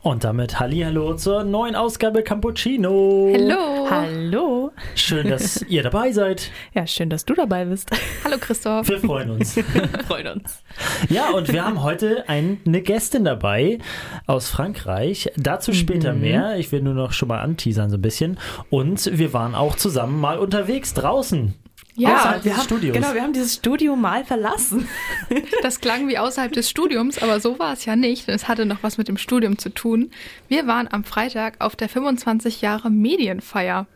Und damit Hallihallo zur neuen Ausgabe Campuccino. Hallo. Hallo. Schön, dass ihr dabei seid. Ja, schön, dass du dabei bist. Hallo Christoph. Wir freuen uns. Wir freuen uns. Ja, und wir haben heute eine Gästin dabei aus Frankreich. Dazu später mhm. mehr. Ich will nur noch schon mal anteasern so ein bisschen. Und wir waren auch zusammen mal unterwegs draußen. Ja, außerhalb wir haben, Studios. Genau, wir haben dieses Studio mal verlassen. Das klang wie außerhalb des Studiums, aber so war es ja nicht. Es hatte noch was mit dem Studium zu tun. Wir waren am Freitag auf der 25 Jahre Medienfeier.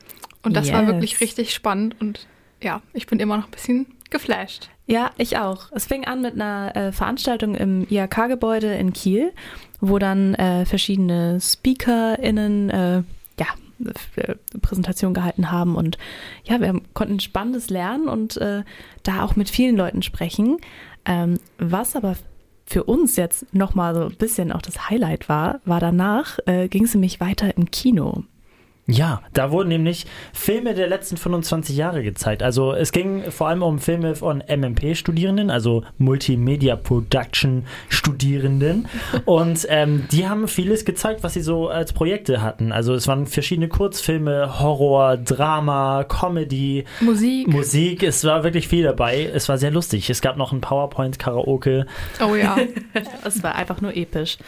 Und das yes. war wirklich richtig spannend. Und ja, ich bin immer noch ein bisschen geflasht. Ja, ich auch. Es fing an mit einer äh, Veranstaltung im IHK-Gebäude in Kiel, wo dann äh, verschiedene SpeakerInnen äh, Präsentation gehalten haben. Und ja, wir konnten Spannendes lernen und äh, da auch mit vielen Leuten sprechen. Ähm, was aber für uns jetzt nochmal so ein bisschen auch das Highlight war, war danach äh, ging es nämlich weiter im Kino. Ja, da wurden nämlich Filme der letzten 25 Jahre gezeigt. Also es ging vor allem um Filme von MMP-Studierenden, also Multimedia Production-Studierenden. Und ähm, die haben vieles gezeigt, was sie so als Projekte hatten. Also es waren verschiedene Kurzfilme, Horror, Drama, Comedy, Musik. Musik. Es war wirklich viel dabei. Es war sehr lustig. Es gab noch ein PowerPoint-Karaoke. Oh ja. es war einfach nur episch.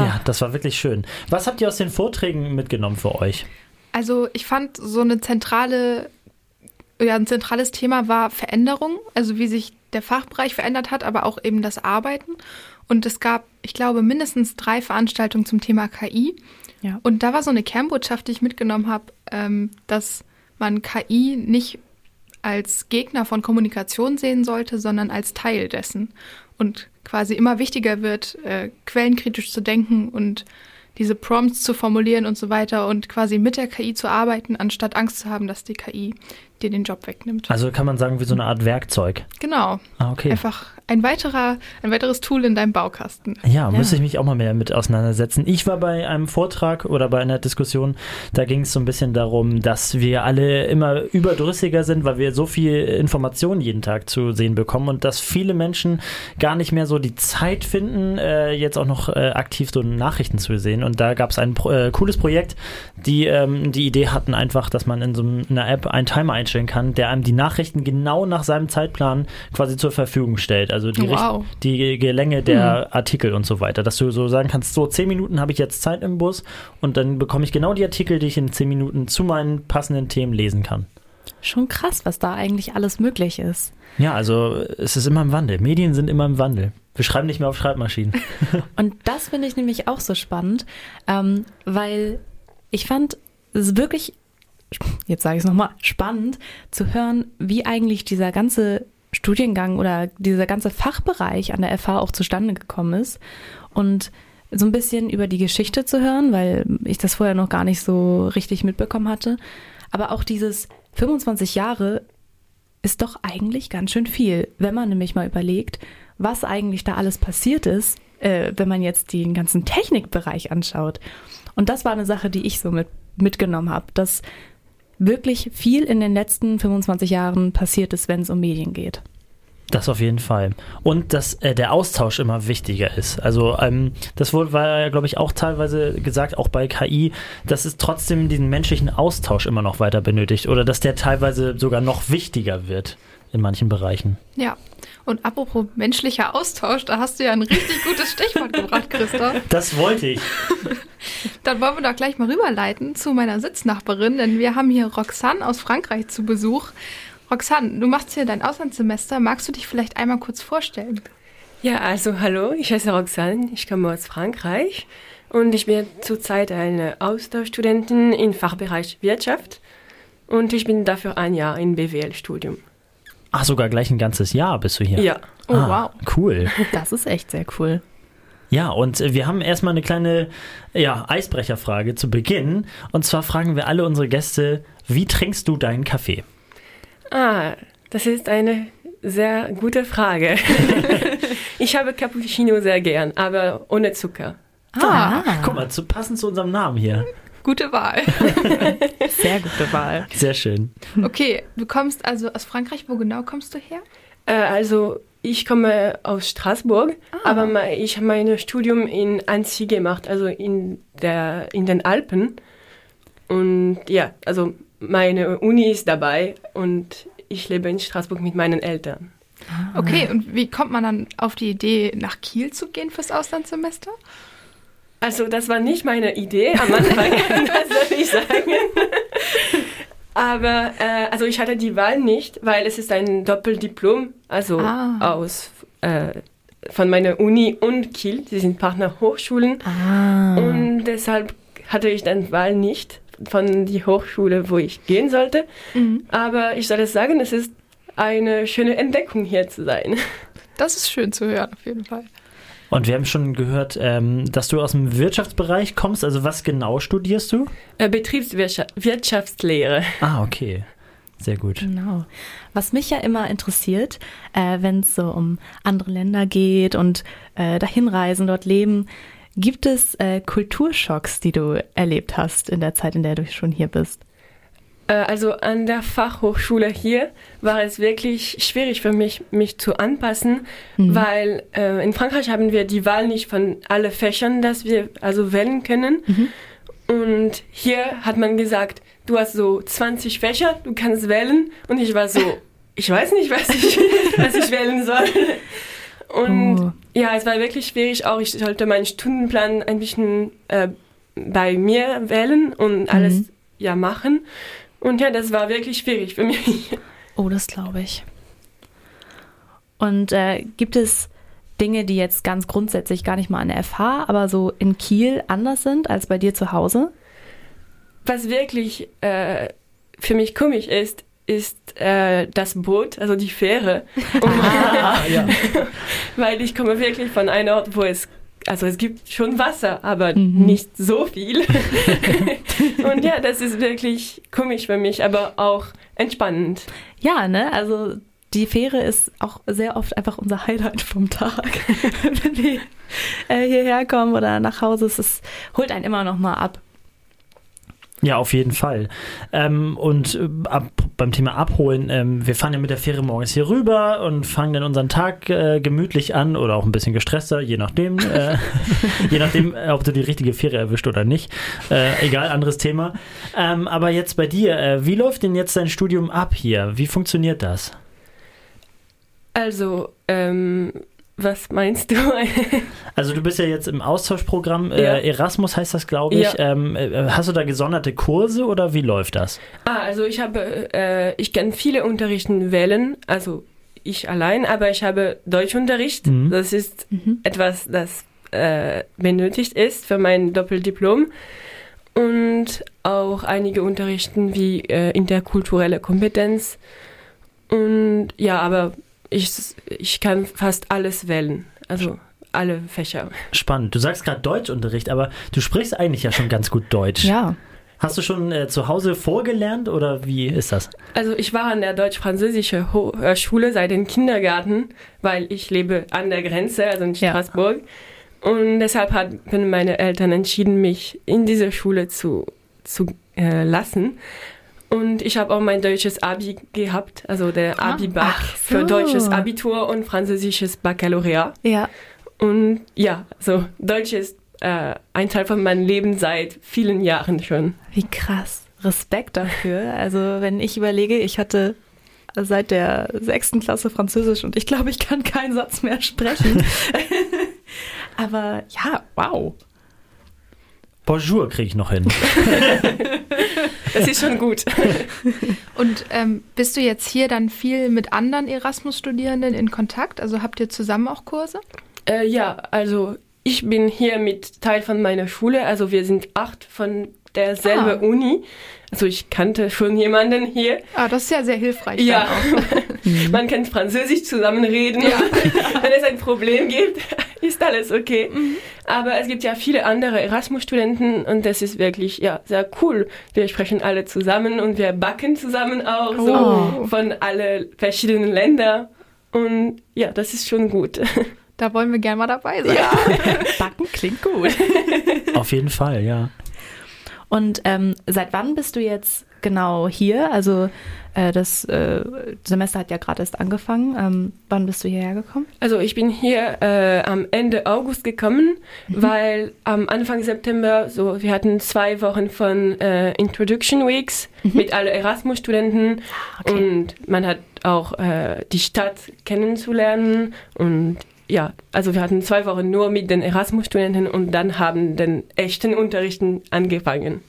Ja, ah. das war wirklich schön. Was habt ihr aus den Vorträgen mitgenommen für euch? Also ich fand so eine zentrale, ja, ein zentrales Thema war Veränderung, also wie sich der Fachbereich verändert hat, aber auch eben das Arbeiten. Und es gab, ich glaube, mindestens drei Veranstaltungen zum Thema KI. Ja. Und da war so eine Kernbotschaft, die ich mitgenommen habe, ähm, dass man KI nicht als Gegner von Kommunikation sehen sollte, sondern als Teil dessen. Und quasi immer wichtiger wird, äh, quellenkritisch zu denken und diese Prompts zu formulieren und so weiter und quasi mit der KI zu arbeiten, anstatt Angst zu haben, dass die KI dir den Job wegnimmt. Also kann man sagen, wie so eine Art Werkzeug. Genau. Ah, okay. Einfach ein weiterer, ein weiteres Tool in deinem Baukasten. Ja, ja, müsste ich mich auch mal mehr mit auseinandersetzen. Ich war bei einem Vortrag oder bei einer Diskussion, da ging es so ein bisschen darum, dass wir alle immer überdrüssiger sind, weil wir so viel Informationen jeden Tag zu sehen bekommen und dass viele Menschen gar nicht mehr so die Zeit finden, äh, jetzt auch noch äh, aktiv so Nachrichten zu sehen. Und da gab es ein äh, cooles Projekt, die ähm, die Idee hatten einfach, dass man in so einer App einen Timer einstellen kann, der einem die Nachrichten genau nach seinem Zeitplan quasi zur Verfügung stellt also die, wow. die Länge der hm. Artikel und so weiter, dass du so sagen kannst, so zehn Minuten habe ich jetzt Zeit im Bus und dann bekomme ich genau die Artikel, die ich in zehn Minuten zu meinen passenden Themen lesen kann. Schon krass, was da eigentlich alles möglich ist. Ja, also es ist immer im Wandel. Medien sind immer im Wandel. Wir schreiben nicht mehr auf Schreibmaschinen. und das finde ich nämlich auch so spannend, ähm, weil ich fand es wirklich, jetzt sage ich es nochmal, spannend zu hören, wie eigentlich dieser ganze Studiengang oder dieser ganze Fachbereich an der FH auch zustande gekommen ist. Und so ein bisschen über die Geschichte zu hören, weil ich das vorher noch gar nicht so richtig mitbekommen hatte. Aber auch dieses 25 Jahre ist doch eigentlich ganz schön viel, wenn man nämlich mal überlegt, was eigentlich da alles passiert ist, äh, wenn man jetzt den ganzen Technikbereich anschaut. Und das war eine Sache, die ich so mit, mitgenommen habe, dass wirklich viel in den letzten 25 Jahren passiert ist, wenn es um Medien geht. Das auf jeden Fall. Und dass äh, der Austausch immer wichtiger ist. Also ähm, das wurde, war ja, glaube ich, auch teilweise gesagt, auch bei KI, dass es trotzdem diesen menschlichen Austausch immer noch weiter benötigt oder dass der teilweise sogar noch wichtiger wird in manchen Bereichen. Ja. Und apropos menschlicher Austausch, da hast du ja ein richtig gutes Stichwort gebracht, Christoph. Das wollte ich. Dann wollen wir doch gleich mal rüberleiten zu meiner Sitznachbarin, denn wir haben hier Roxanne aus Frankreich zu Besuch. Roxanne, du machst hier dein Auslandssemester. Magst du dich vielleicht einmal kurz vorstellen? Ja, also hallo, ich heiße Roxanne, ich komme aus Frankreich und ich bin zurzeit eine Austauschstudentin im Fachbereich Wirtschaft und ich bin dafür ein Jahr im BWL-Studium. Ach, sogar gleich ein ganzes Jahr bist du hier? Ja. Oh, ah, wow. Cool. Das ist echt sehr cool. Ja, und wir haben erstmal eine kleine ja, Eisbrecherfrage zu Beginn. Und zwar fragen wir alle unsere Gäste, wie trinkst du deinen Kaffee? Ah, das ist eine sehr gute Frage. ich habe Cappuccino sehr gern, aber ohne Zucker. Ah, guck mal, zu, passend zu unserem Namen hier. Gute Wahl. Sehr gute Wahl. Sehr schön. Okay, du kommst also aus Frankreich. Wo genau kommst du her? Äh, also ich komme aus Straßburg, Ah. aber ich habe mein Studium in Annecy gemacht, also in, der, in den Alpen. Und ja, also meine Uni ist dabei und ich lebe in Straßburg mit meinen Eltern. Okay, und wie kommt man dann auf die Idee, nach Kiel zu gehen fürs Auslandssemester? Also das war nicht meine Idee am Anfang, das soll ich sagen. Aber äh, also ich hatte die Wahl nicht, weil es ist ein Doppeldiplom, also Ah. aus äh, von meiner Uni und Kiel. Sie sind Partnerhochschulen Ah. und deshalb hatte ich dann Wahl nicht von die Hochschule, wo ich gehen sollte. Aber ich soll es sagen, es ist eine schöne Entdeckung hier zu sein. Das ist schön zu hören, auf jeden Fall. Und wir haben schon gehört, ähm, dass du aus dem Wirtschaftsbereich kommst. Also was genau studierst du? Äh, Betriebswirtschaftslehre. Ah, okay. Sehr gut. Genau. Was mich ja immer interessiert, äh, wenn es so um andere Länder geht und äh, dahin reisen, dort leben, gibt es äh, Kulturschocks, die du erlebt hast in der Zeit, in der du schon hier bist? Äh, Also an der Fachhochschule hier war es wirklich schwierig für mich, mich zu anpassen, weil äh, in Frankreich haben wir die Wahl nicht von alle Fächern, dass wir also wählen können. Und hier hat man gesagt, du hast so 20 Fächer, du kannst wählen. Und ich war so, ich weiß nicht, was ich, was ich wählen soll. Und Oh. ja, es war wirklich schwierig. Auch ich sollte meinen Stundenplan ein bisschen äh, bei mir wählen und alles ja machen. Und ja, das war wirklich schwierig für mich. Oh, das glaube ich. Und äh, gibt es Dinge, die jetzt ganz grundsätzlich gar nicht mal an der FH, aber so in Kiel anders sind als bei dir zu Hause? Was wirklich äh, für mich komisch ist, ist äh, das Boot, also die Fähre. Ah, ja. weil ich komme wirklich von einem Ort, wo es also es gibt schon Wasser, aber Mhm. nicht so viel. und ja, das ist wirklich komisch für mich, aber auch entspannend. Ja, ne? Also die Fähre ist auch sehr oft einfach unser Highlight vom Tag. Wenn wir äh, hierher kommen oder nach Hause, es ist, holt einen immer noch mal ab. Ja, auf jeden Fall. Ähm, und äh, ab, beim Thema Abholen, ähm, wir fahren ja mit der Fähre morgens hier rüber und fangen dann unseren Tag äh, gemütlich an oder auch ein bisschen gestresster, je nachdem. Äh, je nachdem, äh, ob du die richtige Fähre erwischt oder nicht. Äh, egal, anderes Thema. Ähm, aber jetzt bei dir, äh, wie läuft denn jetzt dein Studium ab hier? Wie funktioniert das? Also, ähm, was meinst du? Also du bist ja jetzt im Austauschprogramm, äh, Ja. Erasmus heißt das, glaube ich. Ja. Ähm, äh, hast du da gesonderte Kurse oder wie läuft das? ah, also ich habe, äh, ich kann viele Unterrichten wählen, also ich allein, aber ich habe Deutschunterricht. Mhm. Das ist etwas, das äh, benötigt ist für mein Doppeldiplom. Und auch einige Unterrichten wie äh, interkulturelle Kompetenz. Und ja, aber ich, ich kann fast alles wählen. Also alle Fächer. Spannend. Du sagst gerade Deutschunterricht, aber du sprichst eigentlich ja schon ganz gut Deutsch. Ja. Hast du schon äh, zu Hause vorgelernt oder wie ist das? Also ich war an der deutsch-französischen äh, Schule seit dem Kindergarten, weil ich lebe an der Grenze, also in Ja. Straßburg. Und deshalb haben meine Eltern entschieden, mich in diese Schule zu, zu äh, lassen. Und ich habe auch mein deutsches Abi gehabt, also der Abi-Bac ach für so. deutsches Abitur und französisches Baccalaureat. Ja. Und ja, so Deutsch ist äh, ein Teil von meinem Leben seit vielen Jahren schon. Wie krass. Respekt dafür. Also, wenn ich überlege, ich hatte seit der sechsten Klasse Französisch und ich glaube, ich kann keinen Satz mehr sprechen. Aber ja, wow. Bonjour kriege ich noch hin. Das ist schon gut. Und ähm, bist du jetzt hier dann viel mit anderen Erasmus-Studierenden in Kontakt? Also habt ihr zusammen auch Kurse? Äh, ja, also ich bin hier mit Teil von meiner Schule, also wir sind acht von derselben Ah. Uni. Also ich kannte schon jemanden hier. Ah, das ist ja sehr hilfreich. Ja, man kann Französisch zusammen reden. Wenn es ein Problem gibt, ist alles okay. Aber es gibt ja viele andere Erasmus-Studenten und das ist wirklich ja sehr cool. Wir sprechen alle zusammen und wir backen zusammen auch Oh. so von alle verschiedenen Ländern und ja, das ist schon gut. Da wollen wir gerne mal dabei sein. Backen klingt gut. Auf jeden Fall, ja. Und ähm, seit wann bist du jetzt genau hier? Also äh, das äh, Semester hat ja gerade erst angefangen. Ähm, wann bist du hierher gekommen? Also ich bin hier äh, am Ende August gekommen, weil am Anfang September so wir hatten zwei Wochen von äh, Introduction Weeks mit alle Erasmus-Studenten Okay. und man hat auch äh, die Stadt kennenzulernen und ja, also wir hatten zwei Wochen nur mit den Erasmus-Studenten und dann haben den echten Unterrichten angefangen.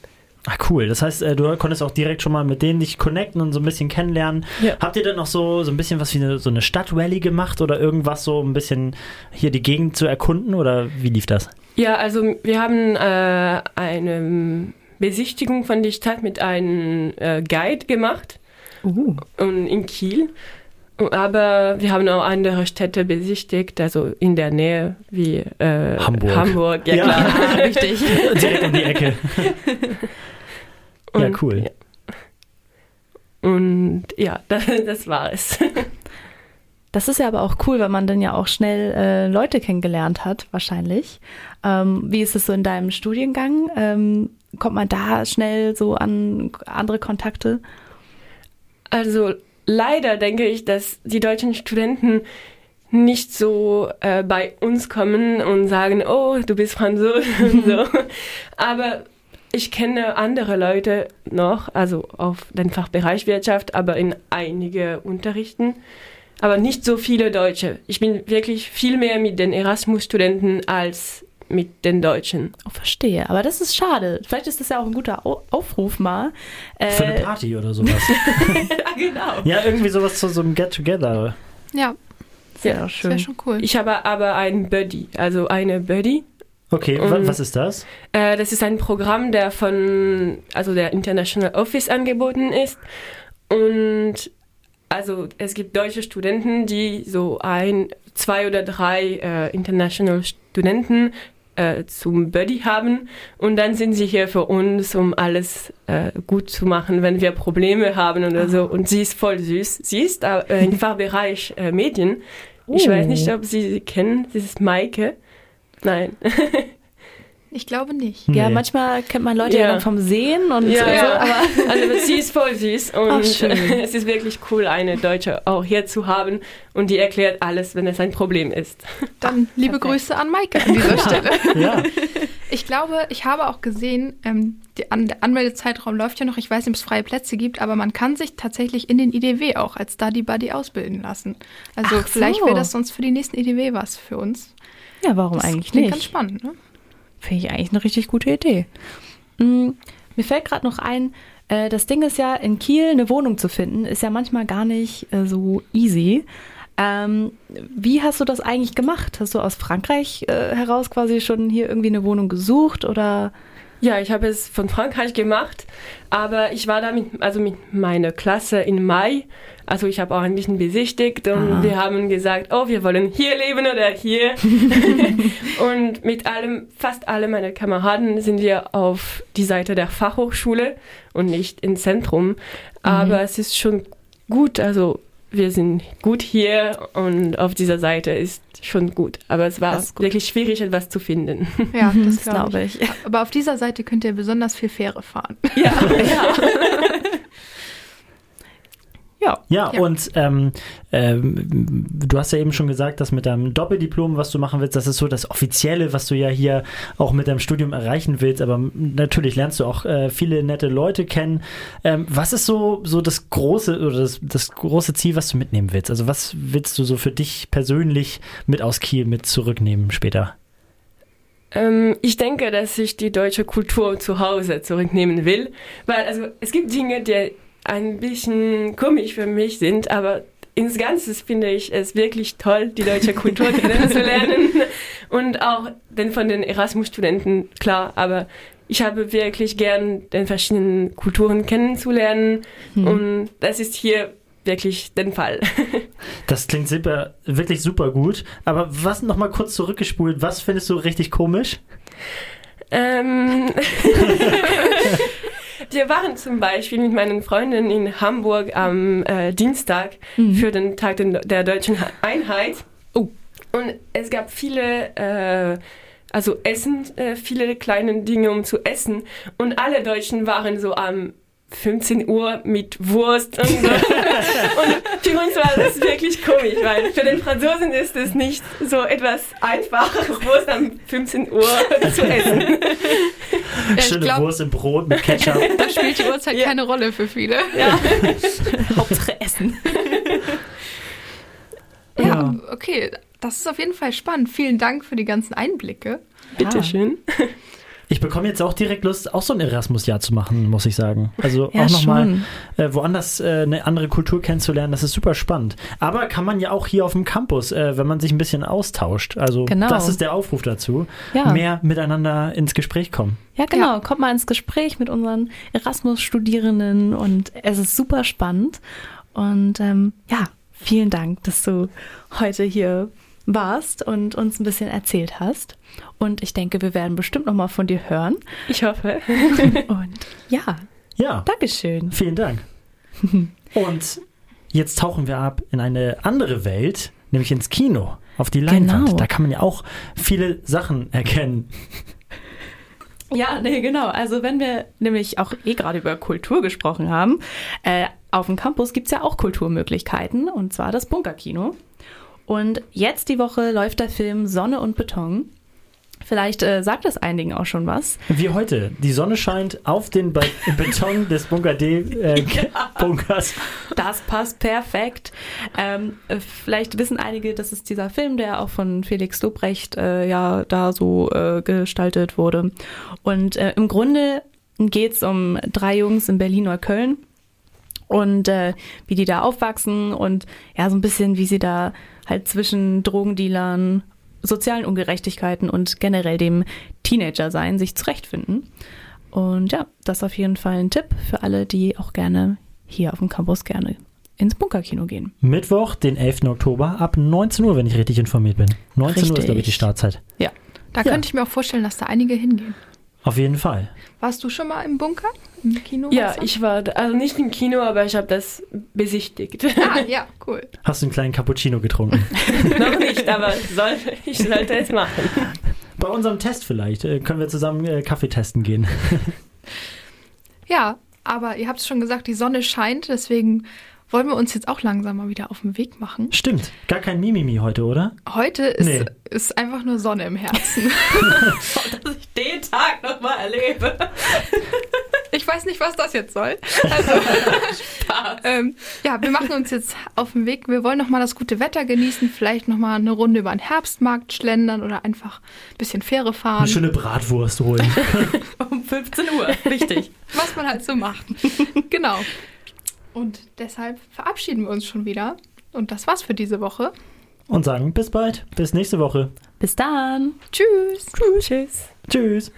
Ah, cool. Das heißt, äh, du konntest auch direkt schon mal mit denen dich connecten und so ein bisschen kennenlernen. Ja. Habt ihr dann noch so, so ein bisschen was wie eine, so eine Stadtrally gemacht oder irgendwas so ein bisschen hier die Gegend zu erkunden oder wie lief das? Ja, also wir haben äh, eine Besichtigung von der Stadt mit einem äh, Guide gemacht. Uh. und in Kiel. Aber wir haben auch andere Städte besichtigt, also in der Nähe wie äh, Hamburg. Hamburg, ja, Ja. klar. Richtig. Direkt um die Ecke. Ja, Und, cool. Ja. Und ja, das, das war es. Das ist ja aber auch cool, weil man dann ja auch schnell äh, Leute kennengelernt hat, wahrscheinlich. Ähm, wie ist es so in deinem Studiengang? Ähm, kommt man da schnell so an andere Kontakte? Also leider denke ich, dass die deutschen Studenten nicht so äh, bei uns kommen und sagen, oh, du bist Franzose und so. Aber ich kenne andere Leute noch, also auf den Fachbereich Wirtschaft, aber in einige Unterrichten. Aber nicht so viele Deutsche. Ich bin wirklich viel mehr mit den Erasmus-Studenten als mit den Deutschen. Oh, verstehe. Aber das ist schade. Vielleicht ist das ja auch ein guter Au Aufruf mal. Äh, Für eine Party oder sowas. ja, genau. ja, irgendwie sowas zu so einem Get-Together. Ja, Sehr Ja, das schön. wäre schon cool. Ich habe aber einen Buddy, also eine Buddy. Okay, wa Ähm, was ist das? Äh, das ist ein Programm, der von, also der International Office angeboten ist. Und also es gibt deutsche Studenten, die so ein, zwei oder drei äh, International Studenten äh, zum Buddy haben. Und dann sind sie hier für uns, um alles äh, gut zu machen, wenn wir Probleme haben oder so. Und sie ist voll süß. Sie ist äh, im Fachbereich äh, Medien. Ich Oh. weiß nicht, ob Sie sie kennen. Sie ist Maike. Nein. Ich glaube nicht. Ja, Nee. manchmal kennt man Leute ja, Ja. dann vom Sehen und Ja, so, ja. aber Also sie ist voll süß und Ach, schön. es ist wirklich cool, eine Deutsche auch hier zu haben und die erklärt alles, wenn es ein Problem ist. Dann liebe perfekt. Grüße an Maike an dieser Stelle. Ja, Ich glaube, ich habe auch gesehen, ähm, die an, der Anmeldezeitraum läuft ja noch. Ich weiß nicht, ob es freie Plätze gibt, aber man kann sich tatsächlich in den IDW auch als Study Buddy ausbilden lassen. Also Ach so. vielleicht wäre das sonst für die nächsten IDW was für uns. Ja, warum Das eigentlich klingt ganz nicht? spannend, ne? Finde ich eigentlich eine richtig gute Idee. Mm, Mir fällt gerade noch ein, äh, das Ding ist ja, in Kiel eine Wohnung zu finden, ist ja manchmal gar nicht äh, so easy. Ähm, wie hast du das eigentlich gemacht? Hast du aus Frankreich äh, heraus quasi schon hier irgendwie eine Wohnung gesucht oder? Ja, ich habe es von Frankreich gemacht, aber ich war da mit, also mit meiner Klasse im Mai. Also ich habe auch ein bisschen besichtigt und Ah. wir haben gesagt, oh, wir wollen hier leben oder hier. und mit allem, fast alle meiner Kameraden sind wir auf die Seite der Fachhochschule und nicht im Zentrum. Aber es ist schon gut, also wir sind gut hier und auf dieser Seite ist schon gut. Aber es war wirklich schwierig, etwas zu finden. Ja, Das das glaube glaube ich. ich. Aber auf dieser Seite könnt ihr besonders viel Fähre fahren. Ja, ja. ja. ja, Ja. und ähm, ähm, du hast ja eben schon gesagt, dass mit deinem Doppeldiplom, was du machen willst, das ist so das Offizielle, was du ja hier auch mit deinem Studium erreichen willst. Aber natürlich lernst du auch äh, viele nette Leute kennen. Ähm, was ist so, so das große oder das, das große Ziel, was du mitnehmen willst? Also was willst du so für dich persönlich mit aus Kiel mit zurücknehmen später? Ähm, ich denke, dass ich die deutsche Kultur zu Hause zurücknehmen will, weil also es gibt Dinge, die ein bisschen komisch für mich sind, aber ins Ganze finde ich es wirklich toll, die deutsche Kultur kennenzulernen und auch den von den Erasmus-Studenten, klar, aber ich habe wirklich gern den verschiedenen Kulturen kennenzulernen Hm. und das ist hier wirklich den Fall. Das klingt super, wirklich super gut. Aber was nochmal kurz zurückgespult, was findest du richtig komisch? Ähm, wir waren zum Beispiel mit meinen Freunden in Hamburg am äh, Dienstag Mhm. für den Tag der deutschen Einheit. Oh. Und es gab viele, äh, also Essen, äh, viele kleine Dinge um zu essen. Und alle Deutschen waren so am 15 Uhr mit Wurst und so. und für uns war das wirklich komisch, weil für den Franzosen ist es nicht so etwas Einfaches, Wurst am 15 Uhr zu essen. Ja, ich Schöne glaub- Wurst im Brot mit Ketchup. Da spielt die Uhrzeit Ja. keine Rolle für viele. Ja. Hauptsache Essen. Ja, Ja. okay. Das ist auf jeden Fall spannend. Vielen Dank für die ganzen Einblicke. Bitteschön. Ich bekomme jetzt auch direkt Lust, auch so ein Erasmus-Jahr zu machen, muss ich sagen. Also Ja, auch nochmal äh, woanders äh, eine andere Kultur kennenzulernen, das ist super spannend. Aber kann man ja auch hier auf dem Campus, äh, wenn man sich ein bisschen austauscht. Also Genau. das ist der Aufruf dazu. Ja. Mehr miteinander ins Gespräch kommen. Ja, genau. Ja. Kommt mal ins Gespräch mit unseren Erasmus-Studierenden und es ist super spannend. Und ähm, ja, vielen Dank, dass du heute hier warst und uns ein bisschen erzählt hast. Und ich denke, wir werden bestimmt noch mal von dir hören. Ich hoffe. Und ja, Ja, Dankeschön. vielen Dank. Und jetzt tauchen wir ab in eine andere Welt, nämlich ins Kino, auf die Leinwand. Genau. Da kann man ja auch viele Sachen erkennen. Ja, nee, genau. Also wenn wir nämlich auch eh gerade über Kultur gesprochen haben, äh, auf dem Campus gibt's ja auch Kulturmöglichkeiten, und zwar das Bunkerkino. Und jetzt die Woche läuft der Film Sonne und Beton. Vielleicht äh, sagt das einigen auch schon was. Wie heute. Die Sonne scheint auf den Be Beton des Bunker D äh, Bunkers. Das passt perfekt. Ähm, äh, vielleicht wissen einige, das ist dieser Film, der auch von Felix Lobrecht äh, ja da so äh, gestaltet wurde. Und äh, im Grunde geht's um drei Jungs in Berlin-Neukölln und äh, wie die da aufwachsen und ja, so ein bisschen, wie sie da halt zwischen Drogendealern, sozialen Ungerechtigkeiten und generell dem Teenager-Sein sich zurechtfinden. Und ja, das ist auf jeden Fall ein Tipp für alle, die auch gerne hier auf dem Campus gerne ins Bunkerkino gehen. Mittwoch, den 11. Oktober, ab 19 Uhr, wenn ich richtig informiert bin. 19 Uhr ist, Richtig. glaube ich, die Startzeit. Ja. Da Ja. könnte ich mir auch vorstellen, dass da einige hingehen. Auf jeden Fall. Warst du schon mal im Bunker? Im Kino? Ja, ich war, da, also nicht im Kino, aber ich habe das besichtigt. Ah, ja, cool. Hast du einen kleinen Cappuccino getrunken? Noch nicht, aber soll, ich sollte es machen. Bei unserem Test vielleicht. Äh, können wir zusammen äh, Kaffee testen gehen. Ja, aber ihr habt es schon gesagt, die Sonne scheint, deswegen wollen wir uns jetzt auch langsam mal wieder auf den Weg machen. Stimmt. Gar kein Mimimi heute, oder? Heute ist, Nee. ist einfach nur Sonne im Herzen. Dass nochmal erlebe. Ich weiß nicht, was das jetzt soll. Also, ähm, ja, wir machen uns jetzt auf den Weg. Wir wollen noch mal das gute Wetter genießen, vielleicht noch mal eine Runde über den Herbstmarkt schlendern oder einfach ein bisschen Fähre fahren, Eine schöne Bratwurst holen. Um 15 Uhr. Richtig. was man halt so macht. genau. Und deshalb verabschieden wir uns schon wieder. Und das war's für diese Woche. Und sagen bis bald. Bis nächste Woche. Bis dann. Tschüss. Tschüss. Tschüss.